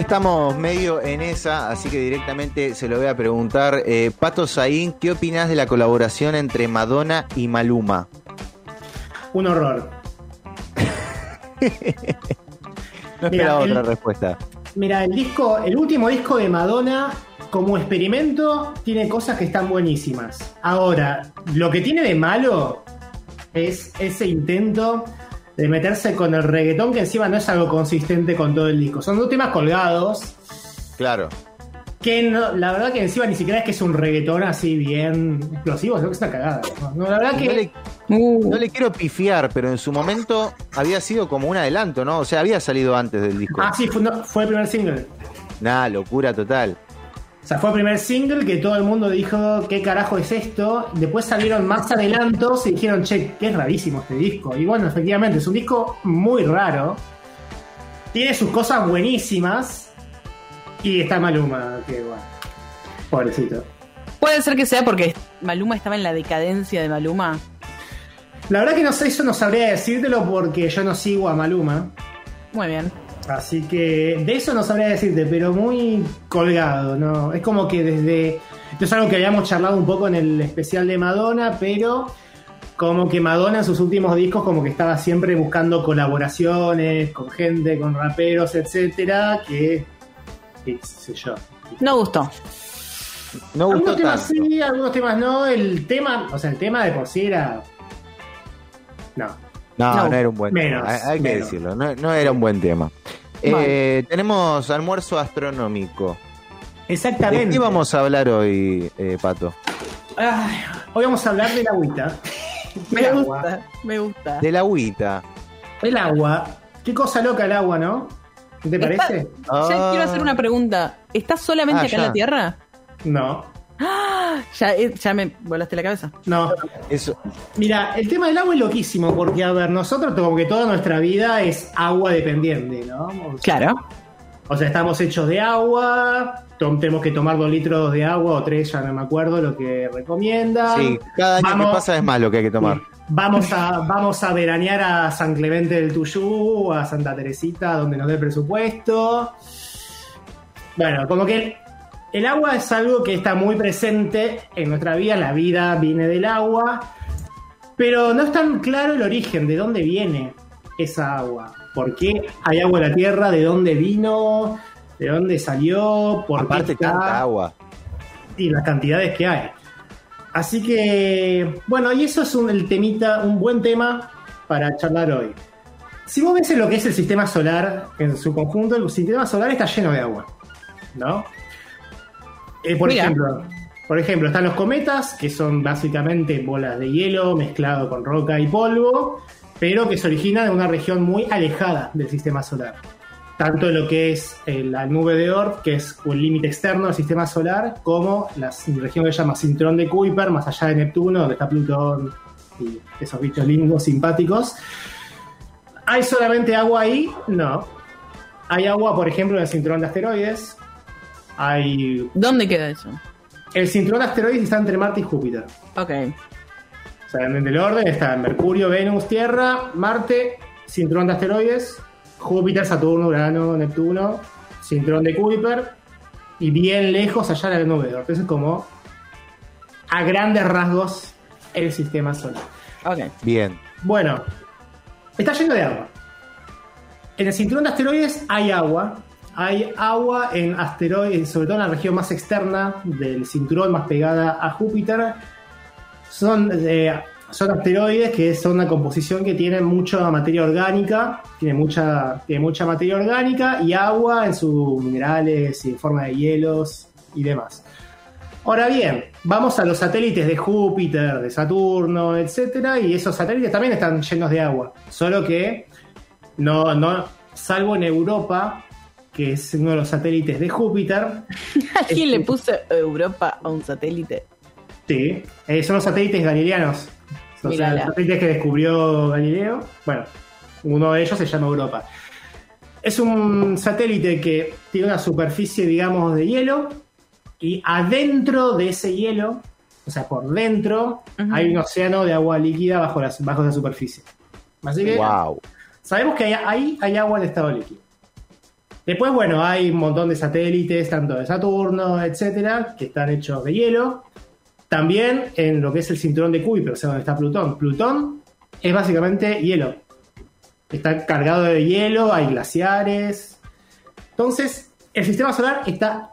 estamos medio en esa, así que directamente se lo voy a preguntar. Eh, Pato Saín, ¿qué opinas de la colaboración entre Madonna y Maluma? Un horror. no esperaba otra respuesta. Mira, el disco, el último disco de Madonna, como experimento, tiene cosas que están buenísimas. Ahora, lo que tiene de malo es ese intento de meterse con el reggaetón, que encima no es algo consistente con todo el disco. Son dos temas colgados. Claro. Que la verdad que encima ni siquiera es que es un reggaetón así bien explosivo, sino que está cagada. No, la verdad que. Uh. No le, quiero pifiar, pero en su momento había sido como un adelanto, ¿no? O sea, había salido antes del disco. Ah, sí, fue, fue el primer single. Nah, locura total. O sea, fue el primer single que todo el mundo dijo, ¿qué carajo es esto? Después salieron más adelantos y dijeron, che, qué rarísimo este disco. Y bueno, efectivamente, es un disco muy raro. Tiene sus cosas buenísimas. Y está Maluma, que bueno, pobrecito. Puede ser que sea porque Maluma estaba en la decadencia de Maluma. La verdad que no sé, eso no sabría decírtelo porque yo no sigo a Maluma. Muy bien. Así que de eso no sabría decirte, pero muy colgado, ¿no? Es como que desde. Esto es algo que habíamos charlado un poco en el especial de Madonna, pero como que Madonna en sus últimos discos como que estaba siempre buscando colaboraciones con gente, con raperos, etcétera, que qué sé yo. No gustó. No gustó algunos temas sí, algunos temas no. El tema, o sea, el tema de por sí era. No. No, no, era un buen tema. Hay, que decirlo, no, era un buen tema. Eh, tenemos almuerzo astronómico. Exactamente. ¿De qué vamos a hablar hoy, eh, Pato? hoy vamos a hablar del agüita. me gusta, me gusta. Del agüita. El agua. Qué cosa loca el agua, ¿no? ¿Te parece? Ya quiero hacer una pregunta. ¿Estás solamente ah, acá en la Tierra? No. Ya, eh, ya me volaste la cabeza. No. Eso. Mira, el tema del agua es loquísimo, porque, a ver, nosotros como que toda nuestra vida es agua dependiente, ¿no? claro. O sea, estamos hechos de agua, tenemos que tomar dos litros de agua o tres, ya no me acuerdo lo que recomienda. Sí, cada año que pasa es más lo que hay que tomar. Vamos a, vamos a veranear a San Clemente del Tuyú, a Santa Teresita, donde nos dé presupuesto. Bueno, como que el agua es algo que está muy presente en nuestra vida, la vida viene del agua, pero no es tan claro el origen, de dónde viene esa agua. ¿Por qué hay agua en la tierra? ¿De dónde vino? ¿De dónde salió? ¿Por Aparte qué tanta agua. Y las cantidades que hay. Así que, bueno, y eso es un, el temita, un buen tema para charlar hoy. Si vos ves lo que es el sistema solar en su conjunto, el sistema solar está lleno de agua, ¿no? Eh, por, ejemplo, por ejemplo, están los cometas, que son básicamente bolas de hielo mezclado con roca y polvo, pero que se originan en una región muy alejada del sistema solar. Tanto lo que es eh, la nube de Oort, que es el límite externo del sistema solar, como la región que se llama Cinturón de Kuiper, más allá de Neptuno, donde está Plutón y esos bichos lindos, simpáticos. ¿Hay solamente agua ahí? No. Hay agua, por ejemplo, en el cinturón de asteroides, ¿Dónde queda eso? El cinturón de asteroides está entre Marte y Júpiter. Ok. O sea, en el orden está Mercurio, Venus, Tierra, Marte, cinturón de asteroides, Júpiter, Saturno, Urano, Neptuno, cinturón de Kuiper y bien lejos allá la nube. Entonces, es como a grandes rasgos el sistema solar. Ok. Bien. Bueno, está lleno de agua. En el cinturón de asteroides hay agua, hay agua en asteroides, sobre todo en la región más externa del cinturón, más pegada a Júpiter. Son, eh, asteroides que son una composición que tiene mucha materia orgánica, tiene mucha, tiene mucha materia orgánica y agua en sus minerales y en forma de hielos y demás. Ahora bien, vamos a los satélites de Júpiter, de Saturno, etcétera, y esos satélites también están llenos de agua, solo que no, no, salvo en Europa, que es uno de los satélites de Júpiter. ¿A quién le este, puso Europa a un satélite? Sí, eh, son los satélites galileanos. O sea, los satélites que descubrió Galileo. Bueno, uno de ellos se llama Europa. Es un satélite que tiene una superficie, digamos, de hielo. Y adentro de ese hielo, o sea, por dentro, hay un océano de agua líquida bajo la, bajo la superficie. Así que wow. sabemos que ahí hay agua en estado líquido. Después, bueno, hay un montón de satélites, tanto de Saturno, etcétera, que están hechos de hielo. También en lo que es el cinturón de Kuiper, o sea, donde está Plutón. Plutón es básicamente hielo. Está cargado de hielo, hay glaciares. Entonces, el sistema solar está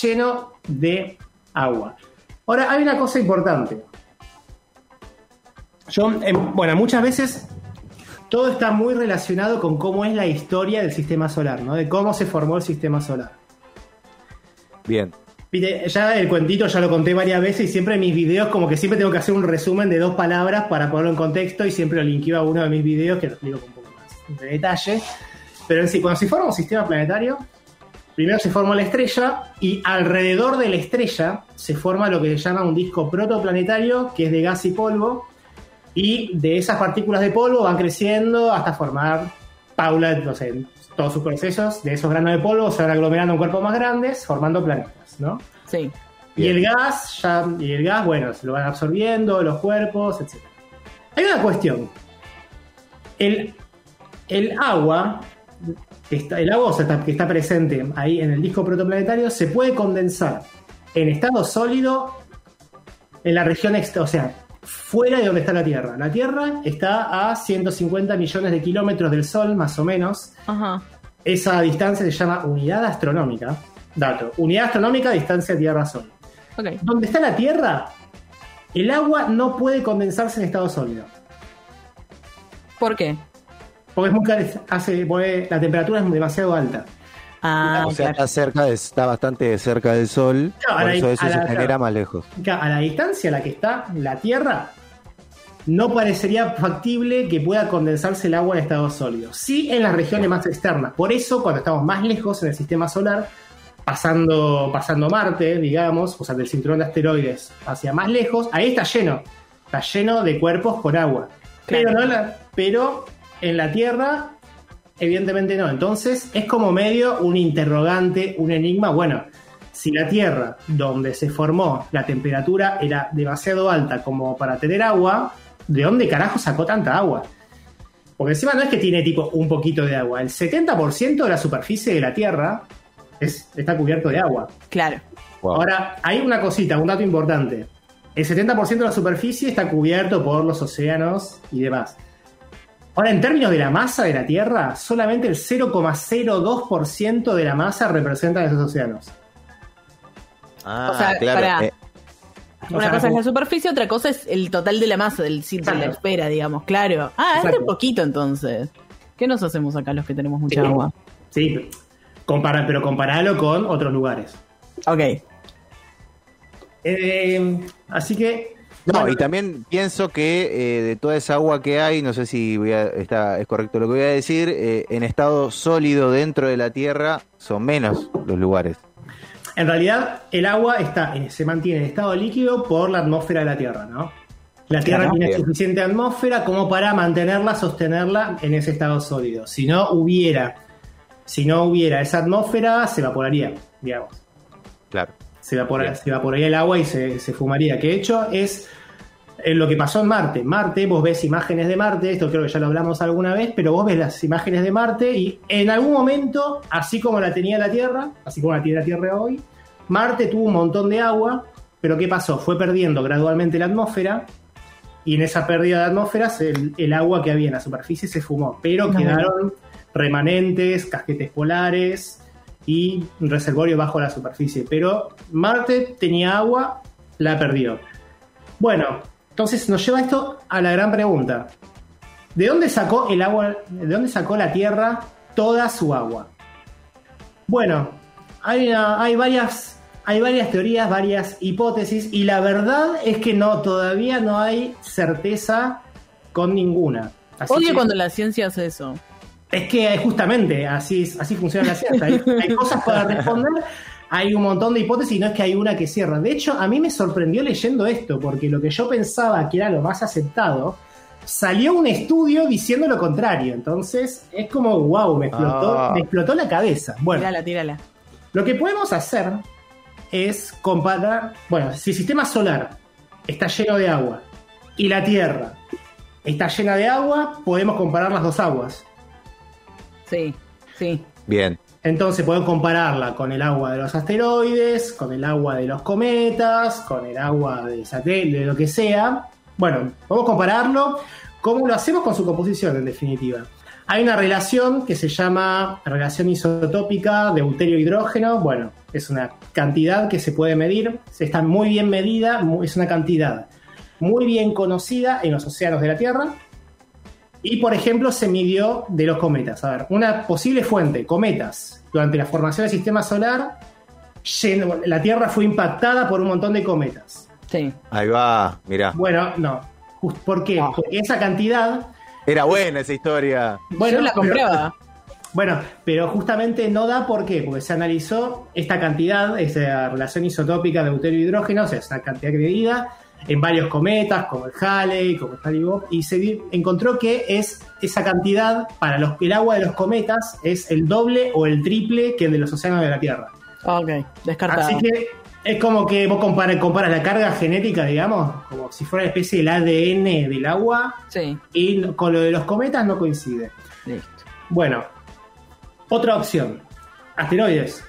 lleno de agua. Ahora, hay una cosa importante. Yo, em, bueno, muchas veces todo está muy relacionado con cómo es la historia del sistema solar, ¿no? De cómo se formó el sistema solar. Bien. ya el cuentito ya lo conté varias veces y siempre en mis videos como que siempre tengo que hacer un resumen de dos palabras para ponerlo en contexto y siempre lo linkeo a uno de mis videos que lo explico con un poco más de detalle. Pero en sí, cuando se forma un sistema planetario, primero se forma la estrella y alrededor de la estrella se forma lo que se llama un disco protoplanetario que es de gas y polvo y de esas partículas de polvo van creciendo hasta formar Paula, no sé, todos sus procesos de esos granos de polvo se van aglomerando en cuerpos más grandes, formando planetas, ¿no? Sí. Y el gas, ya, y el gas, bueno, se lo van absorbiendo los cuerpos, etc. Hay una cuestión. El, el agua, el agua que está presente ahí en el disco protoplanetario, se puede condensar en estado sólido en la región, o sea, fuera de donde está la Tierra. La Tierra está a 150 millones de kilómetros del Sol, más o menos. Esa distancia se llama unidad astronómica. Dato, unidad astronómica, distancia Tierra-Sol. Donde está la Tierra, el agua no puede condensarse en estado sólido. ¿Por qué? Porque, es muy, hace, la temperatura es demasiado alta. Ah, o sea, está, cerca está bastante cerca del Sol, por eso eso se genera más lejos. A la distancia a la que está la Tierra, no parecería factible que pueda condensarse el agua en estado sólido. Sí en las regiones más externas. Por eso, cuando estamos más lejos en el sistema solar, pasando, pasando Marte, digamos, o sea, del cinturón de asteroides hacia más lejos, ahí está lleno. Está lleno de cuerpos con agua. Pero, pero en la Tierra Evidentemente no. Entonces es como medio un interrogante, un enigma. Bueno, si la Tierra, donde se formó, la temperatura era demasiado alta como para tener agua, ¿de dónde carajo sacó tanta agua? Porque encima no es que tiene tipo un poquito de agua. El 70% de la superficie de la Tierra es, está cubierto de agua. Claro. Ahora, hay una cosita, un dato importante. El 70% de la superficie está cubierto por los océanos y demás. Ahora, en términos de la masa de la Tierra, solamente el 0,02% de la masa representa esos océanos. Ah, o sea, claro. Eh, una cosa es la superficie, otra cosa es el total de la masa del sitio de la esfera, digamos, claro. Ah, es de poquito entonces. ¿Qué nos hacemos acá los que tenemos mucha agua? Sí, compara, pero comparalo con otros lugares. Ok. Eh, así que no, y también pienso que eh, de toda esa agua que hay, no sé si está, es correcto lo que voy a decir, eh, en estado sólido dentro de la Tierra son menos los lugares. En realidad, el agua está, se mantiene en estado líquido por la atmósfera de la Tierra, ¿no? La Tierra tiene suficiente atmósfera como para mantenerla, sostenerla en ese estado sólido. Si no hubiera, si no hubiera esa atmósfera, se evaporaría, digamos. Claro se, evaporaría el agua y se, fumaría. Que de hecho es lo que pasó en Marte. Marte, vos ves imágenes de Marte, esto creo que ya lo hablamos alguna vez, pero vos ves las imágenes de Marte y en algún momento, así como la tenía la Tierra, así como la tiene la Tierra hoy, Marte tuvo un montón de agua, pero ¿qué pasó? Fue perdiendo gradualmente la atmósfera y en esa pérdida de atmósfera el, agua que había en la superficie se fumó, pero quedaron remanentes, casquetes polares, y un reservorio bajo la superficie. Pero Marte tenía agua, la perdió. Bueno, entonces nos lleva esto a la gran pregunta. ¿De dónde sacó el agua, de dónde sacó la Tierra toda su agua? Bueno, hay, hay varias hay varias teorías, varias hipótesis y la verdad es que no, todavía no hay certeza con ninguna. Oye, cuando la ciencia hace eso. Es que justamente así, así funciona la ciencia. Hay, cosas para responder, hay un montón de hipótesis y no es que hay una que cierra. De hecho, a mí me sorprendió leyendo esto, porque lo que yo pensaba que era lo más aceptado, salió un estudio diciendo lo contrario. Entonces, es como, wow, me explotó, ah. me explotó la cabeza. Bueno, tírala, tírala. Lo que podemos hacer es comparar, bueno, si el sistema solar está lleno de agua y la Tierra está llena de agua, podemos comparar las dos aguas. Sí, sí. Bien. Entonces puedo compararla con el agua de los asteroides, con el agua de los cometas, con el agua de satélite, de lo que sea. Bueno, podemos compararlo. ¿Cómo lo hacemos con su composición, en definitiva? Hay una relación que se llama relación isotópica de deuterio-hidrógeno. Bueno, es una cantidad que se puede medir, está muy bien medida, es una cantidad muy bien conocida en los océanos de la Tierra. Y, por ejemplo, se midió de los cometas. A ver, una posible fuente, cometas. Durante la formación del sistema solar, la Tierra fue impactada por un montón de cometas. Sí. Ahí va, mira. Bueno, no. ¿Por qué? Porque esa cantidad. Era buena esa historia. Bueno, Yo la compraba. Bueno, pero justamente no da por qué, porque se analizó esta cantidad, esa relación isotópica de deuterio y hidrógeno, o sea, esa cantidad medida en varios cometas, como el Halley, como el Halley Bob, y se encontró que es esa cantidad para los, el agua de los cometas es el doble o el triple que el de los océanos de la Tierra. Ok, descartado. Así que es como que vos comparas, comparas la carga genética, digamos, como si fuera una especie del ADN del agua, sí. y con lo de los cometas no coincide. Listo. Bueno, otra opción, asteroides.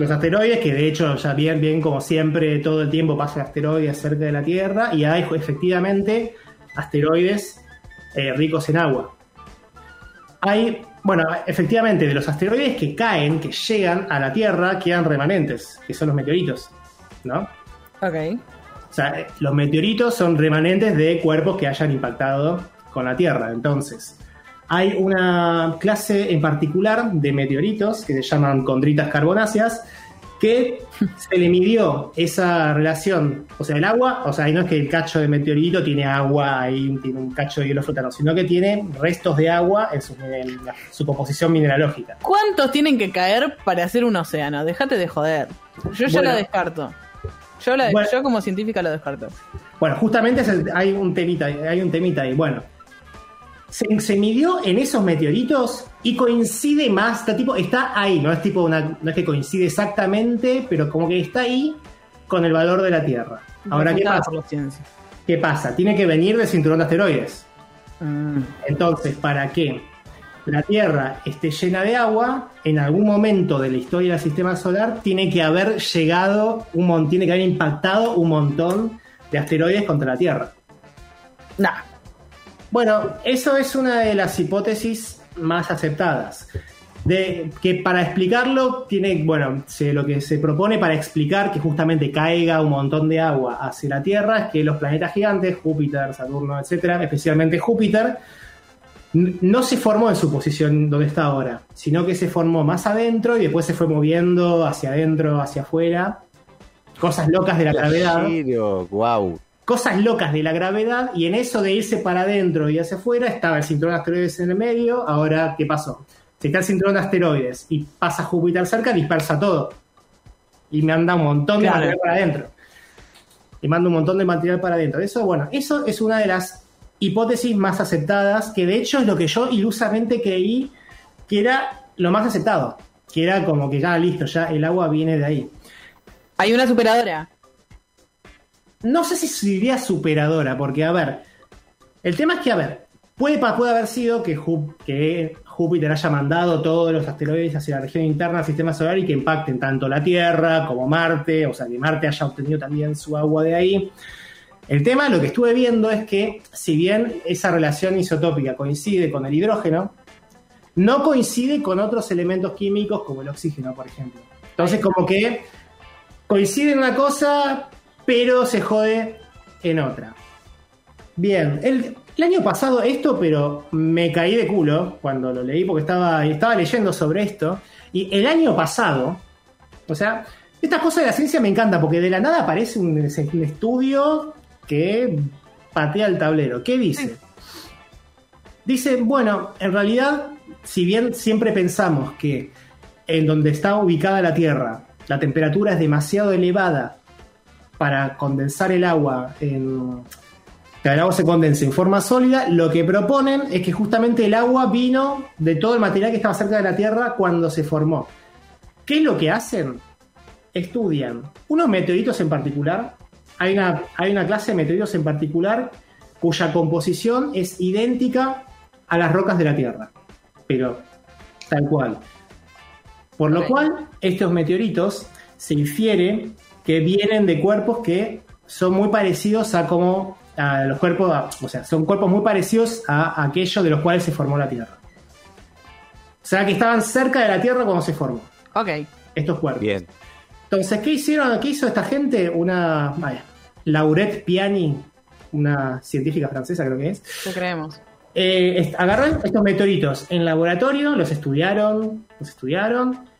Los asteroides, que de hecho ya bien, bien como siempre, todo el tiempo pasa asteroides cerca de la Tierra y hay efectivamente asteroides eh, ricos en agua. Hay, bueno, efectivamente, de los asteroides que caen, que llegan a la Tierra, quedan remanentes, que son los meteoritos, ¿no? Ok. O sea, los meteoritos son remanentes de cuerpos que hayan impactado con la Tierra. Entonces, hay una clase en particular de meteoritos que se llaman condritas carbonáceas que se le midió esa relación, o sea, el agua, o sea, no es que el cacho de meteorito tiene agua, ahí tiene un cacho de hielo flotando, sino que tiene restos de agua en su, composición mineralógica. ¿Cuántos tienen que caer para hacer un océano? Déjate de joder. Yo ya lo descarto. Yo, yo como científica lo descarto. Bueno, justamente hay un temita, hay un temita ahí. Bueno, se, midió en esos meteoritos y coincide más, está, tipo, está ahí, no es tipo una, no es que coincide exactamente, pero como que está ahí con el valor de la Tierra. Ahora, ¿qué pasa? ¿Qué pasa? Tiene que venir del cinturón de asteroides. Mm. Entonces, para que la Tierra esté llena de agua, en algún momento de la historia del sistema solar tiene que haber llegado un montón, tiene que haber impactado un montón de asteroides contra la Tierra. Nah. Bueno, eso es una de las hipótesis más aceptadas. De, que para explicarlo tiene, bueno, lo que se propone para explicar que justamente caiga un montón de agua hacia la Tierra es que los planetas gigantes, Júpiter, Saturno, etcétera, especialmente Júpiter, no se formó en su posición donde está ahora, sino que se formó más adentro y después se fue moviendo hacia adentro, hacia afuera. Cosas locas de la gravedad. Wow cosas locas de la gravedad y en eso de irse para adentro y hacia afuera estaba el cinturón de asteroides en el medio. Ahora, ¿qué pasó? Si está el cinturón de asteroides y pasa Júpiter cerca, dispersa todo. Y me anda un montón de material para adentro. Y manda un montón de material para adentro. Eso, bueno, eso es una de las hipótesis más aceptadas, que de hecho es lo que yo ilusamente creí que era lo más aceptado. Que era como que ya listo, ya el agua viene de ahí. Hay una superadora. No sé si diría superadora, porque a ver, el tema es que, a ver, puede, puede haber sido que, Júpiter haya mandado todos los asteroides hacia la región interna del sistema solar y que impacten tanto la Tierra como Marte, o sea, que Marte haya obtenido también su agua de ahí. El tema, lo que estuve viendo es que, si bien esa relación isotópica coincide con el hidrógeno, no coincide con otros elementos químicos como el oxígeno, por ejemplo. Entonces, como que coincide una cosa, pero se jode en otra. Bien, el, año pasado esto, pero me caí de culo cuando lo leí porque estaba, estaba leyendo sobre esto. Y el año pasado, o sea, estas cosas de la ciencia me encanta porque de la nada aparece un, estudio que patea el tablero. ¿Qué dice? Dice, bueno, en realidad, si bien siempre pensamos que en donde está ubicada la Tierra la temperatura es demasiado elevada para condensar el agua en, que el agua se condense en forma sólida, lo que proponen es que justamente el agua vino de todo el material que estaba cerca de la Tierra cuando se formó. ¿Qué es lo que hacen? Estudian unos meteoritos en particular. Hay una, hay una clase de meteoritos en particular cuya composición es idéntica a las rocas de la Tierra. Pero tal cual. Por lo cual, estos meteoritos se infiere que vienen de cuerpos que son muy parecidos a como a los cuerpos, o sea, son cuerpos muy parecidos a aquellos de los cuales se formó la Tierra. O sea, que estaban cerca de la Tierra cuando se formó. Ok. Estos cuerpos. Bien. Entonces, ¿qué hicieron? ¿Qué hizo esta gente? Una. Vaya, Laurette Piani, una científica francesa, creo que es. ¿Qué creemos? Eh, agarraron estos meteoritos en laboratorio, los estudiaron, los estudiaron,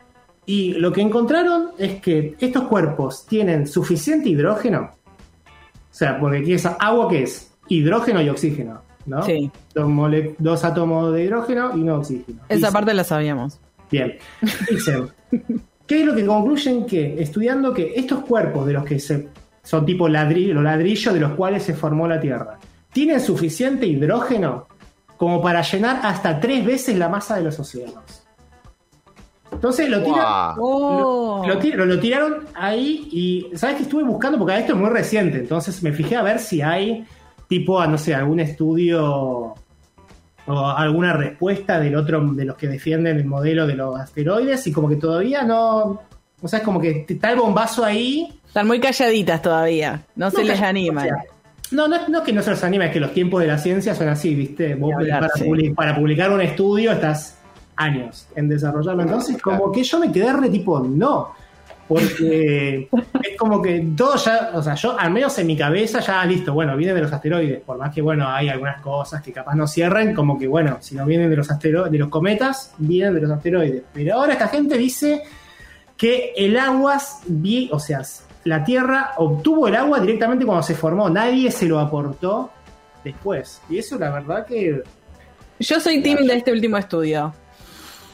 y lo que encontraron es que estos cuerpos tienen suficiente hidrógeno. O sea, porque aquí es agua que es hidrógeno y oxígeno, ¿no? Sí. Dos, átomos de hidrógeno y no oxígeno. Esa parte la sabíamos. Bien. Dicen, ¿qué es lo que concluyen? Que estudiando que estos cuerpos de los que se, son tipo ladrillo, los ladrillos de los cuales se formó la Tierra, tienen suficiente hidrógeno como para llenar hasta tres veces la masa de los océanos. Entonces lo, oh. lo, tiraron ahí y, ¿sabes que estuve buscando? Porque esto es muy reciente, entonces me fijé a ver si hay tipo, no sé, algún estudio o alguna respuesta del otro, de los que defienden el modelo de los asteroides y como que todavía no, o sea, es como que está el bombazo ahí. Están muy calladitas todavía, no, se les anima. no, no, no es que no se los anima, es que los tiempos de la ciencia son así, ¿viste? para publicar un estudio estás años en desarrollarlo. Entonces, como que yo me quedé re tipo, no. Porque es como que todo ya, o sea, yo al menos en mi cabeza ya listo, bueno, viene de los asteroides, por más que bueno, hay algunas cosas que capaz no cierren, como que bueno, si no vienen de los asteroides, de los cometas, vienen de los asteroides. Pero ahora esta gente dice que el agua, o sea, la Tierra obtuvo el agua directamente cuando se formó, nadie se lo aportó después. Y eso la verdad que... Yo soy team de este último estudio.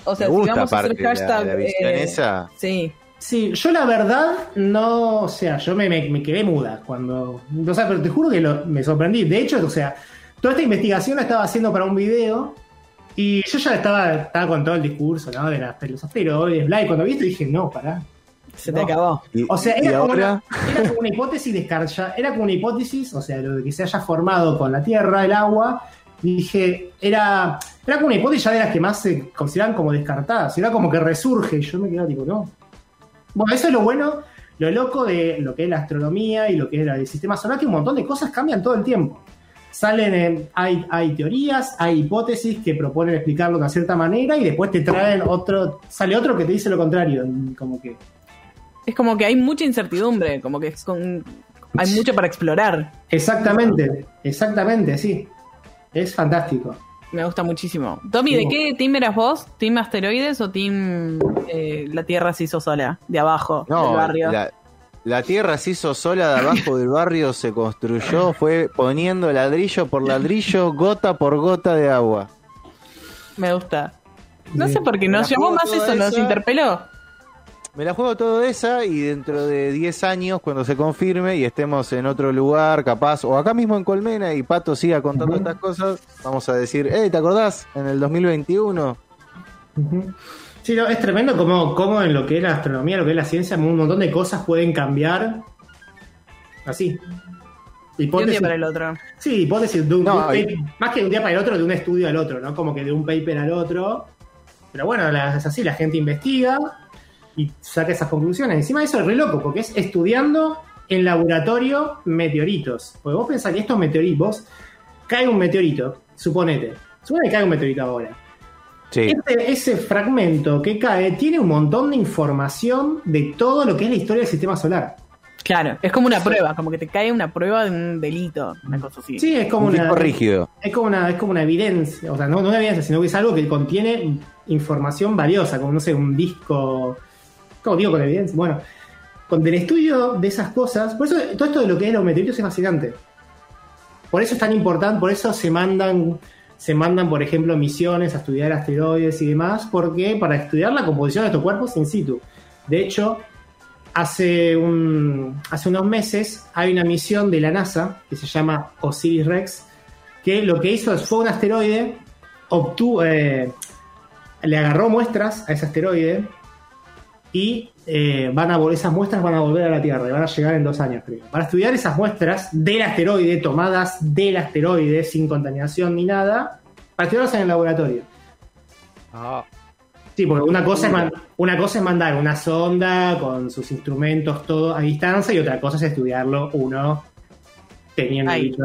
O sea, si vamos a hacer hashtag. Eh, sí. Sí, yo la verdad no, o sea, yo me, me, quedé muda cuando, o sea, pero te juro que me sorprendí. De hecho, o sea, toda esta investigación la estaba haciendo para un video y yo ya estaba, estaba con todo el discurso, ¿no? De, los asteroides, bla, y cuando vi esto dije, no, pará. Se te acabó. O sea, era como, una, era como, una, hipótesis descarga, era como una hipótesis, o sea, lo de que se haya formado con la Tierra, el agua, dije, era, era como una hipótesis ya de las que más se consideran como descartadas. Era como que resurge. Yo me quedaba tipo, no. Bueno, eso es lo bueno, lo loco de lo que es la astronomía y lo que es el sistema solar, que un montón de cosas cambian todo el tiempo. Salen, hay, hay teorías, hay hipótesis que proponen explicarlo de una cierta manera y después te traen otro, sale otro que te dice lo contrario. Como que. Es como que hay mucha incertidumbre, como que hay mucho para explorar. Exactamente, exactamente, sí. Es fantástico. Me gusta muchísimo. Tommy, ¿de qué team eras vos? ¿Team asteroides o team eh, la Tierra se hizo sola? De abajo del barrio. La, Tierra se hizo sola de abajo del barrio, se construyó, fue poniendo ladrillo por ladrillo, gota por gota de agua. Me gusta. No sé por qué nos llamó más eso, nos interpeló. Me la juego todo esa y dentro de 10 años, cuando se confirme y estemos en otro lugar, capaz, o acá mismo en Colmena y Pato siga contando estas cosas, vamos a decir, hey, ¿te acordás? En el 2021. Sí, es tremendo como, como en lo que es la astronomía, lo que es la ciencia, un montón de cosas pueden cambiar así. de un día para el otro. Sí, hipótesis de un, más que de un día para el otro, de un estudio al otro, ¿no? Como que de un paper al otro. Pero bueno, es así, la gente investiga, y saca esas conclusiones. Encima de eso es re loco, porque es estudiando en laboratorio meteoritos. Porque vos pensás que estos meteoritos, cae un meteorito, suponete, supone que cae un meteorito ahora. Sí. Este, ese fragmento que cae tiene un montón de información de todo lo que es la historia del sistema solar. Claro, es como una prueba, como que te cae una prueba de un delito, una cosa así. Sí, es como un una. rígido. Es como una, es como una evidencia, o sea, no, no una evidencia, sino que es algo que contiene información valiosa, como no sé, un disco como digo con evidencia, bueno, con el estudio de esas cosas, por eso todo esto de lo que es los meteoritos es fascinante. Por eso es tan importante, por eso se mandan, se mandan, por ejemplo, misiones a estudiar asteroides y demás, porque para estudiar la composición de estos cuerpos in situ. De hecho, hace, un, hace unos meses hay una misión de la NASA que se llama Osiris Rex, que lo que hizo fue un asteroide, obtuvo, eh, le agarró muestras a ese asteroide y eh, van a, esas muestras van a volver a la Tierra y van a llegar en dos años, creo. Para estudiar esas muestras del asteroide, tomadas del asteroide, sin contaminación ni nada, para estudiarlas en el laboratorio. Ah. Sí, porque una cosa, es una cosa es mandar una sonda con sus instrumentos todo a distancia y otra cosa es estudiarlo uno teniendo Ahí,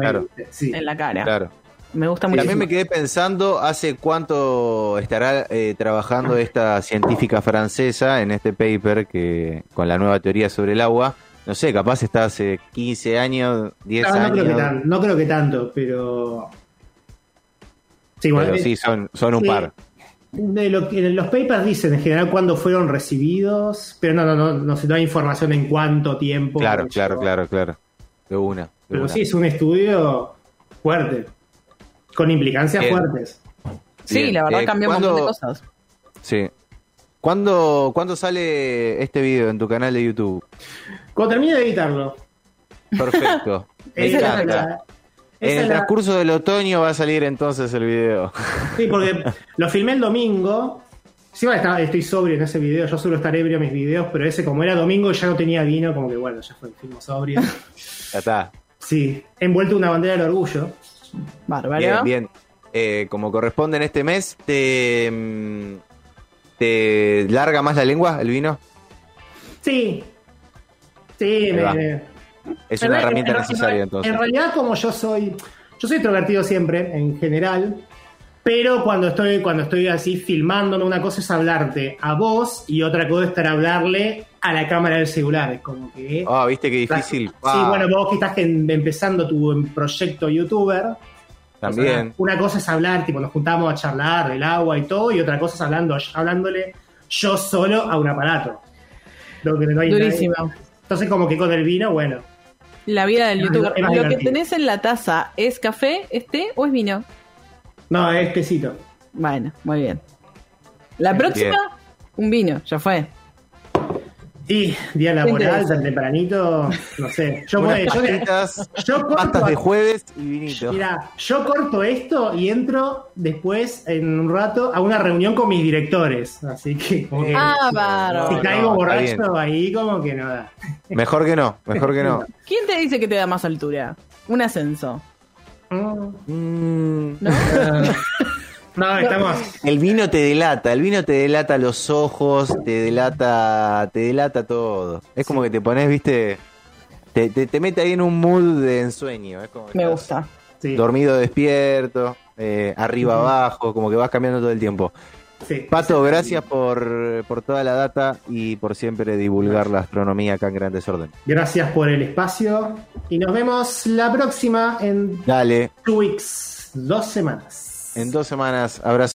en la cara. Claro. Me gusta mucho. También me quedé pensando hace cuánto estará eh, trabajando esta científica francesa en este paper que con la nueva teoría sobre el agua. No sé, capaz está hace 15 años, 10 años. no creo que tanto, pero. Sí, pero sí, son, son un par. De lo que los papers dicen en general cuándo fueron recibidos, pero no, no, no, no se da información en cuánto tiempo. Claro, claro, claro, claro. De una. pero sí, es un estudio fuerte. Con implicancias fuertes. Sí, la verdad eh, cambia un montón de cosas. Sí. ¿Cuándo, ¿Cuándo sale este video en tu canal de YouTube? Cuando termine de editarlo. Perfecto. Me encanta. En el transcurso del otoño va a salir entonces el video. Sí, porque lo filmé el domingo. Sí, estoy sobrio en ese video. Yo suelo estar ebrio en mis videos, pero ese, como era domingo, ya no tenía vino, como que bueno, ya fue el film sobrio. ya está. Sí, envuelto una bandera del orgullo. Bien, bien. Eh, como corresponde en este mes, ¿te, mm, ¿te larga más la lengua el vino? Sí. Sí, es una herramienta necesaria entonces. En realidad, como yo soy, yo soy introvertido siempre, en general, pero cuando estoy, cuando estoy así filmándome, una cosa es hablarte a vos y otra cosa es estar a hablarle a la cámara del celular. Es como que. Ah, viste qué difícil. Sí, bueno, vos que estás empezando tu proyecto youtuber. También. una cosa es hablar, tipo, nos juntamos a charlar del agua y todo, y otra cosa es hablando, hablándole yo solo a un aparato. Durísimo. Entonces, como que con el vino, bueno. La vida del youtuber. ¿Lo que tenés en la taza es café, es té o es vino? No, es tecito. Bueno, muy bien. La próxima, un vino, ya fue. Sí, día laboral, tan tempranito, no sé. Yo, Unas yo, yo corto, de jueves y vinito. Mira, yo corto esto y entro después, en un rato, a una reunión con mis directores. Así que, ah, bárbaro. si caigo borracho ahí, como que no da. Mejor que no, mejor que no. ¿Quién te dice que te da más altura? Un ascenso. Mm. ¿No? No, estamos. El vino te delata, el vino te delata los ojos, te delata, te delata todo. Es como que te pones, viste, te, te, mete ahí en un mood de ensueño. Es como Me gusta. Dormido, despierto, eh, arriba, abajo, como que vas cambiando todo el tiempo. Pato, gracias por, por, toda la data y por siempre divulgar la astronomía acá en Gran Desorden. Gracias por el espacio y nos vemos la próxima en Dale. Two Weeks, dos semanas. En dos semanas, abrazo.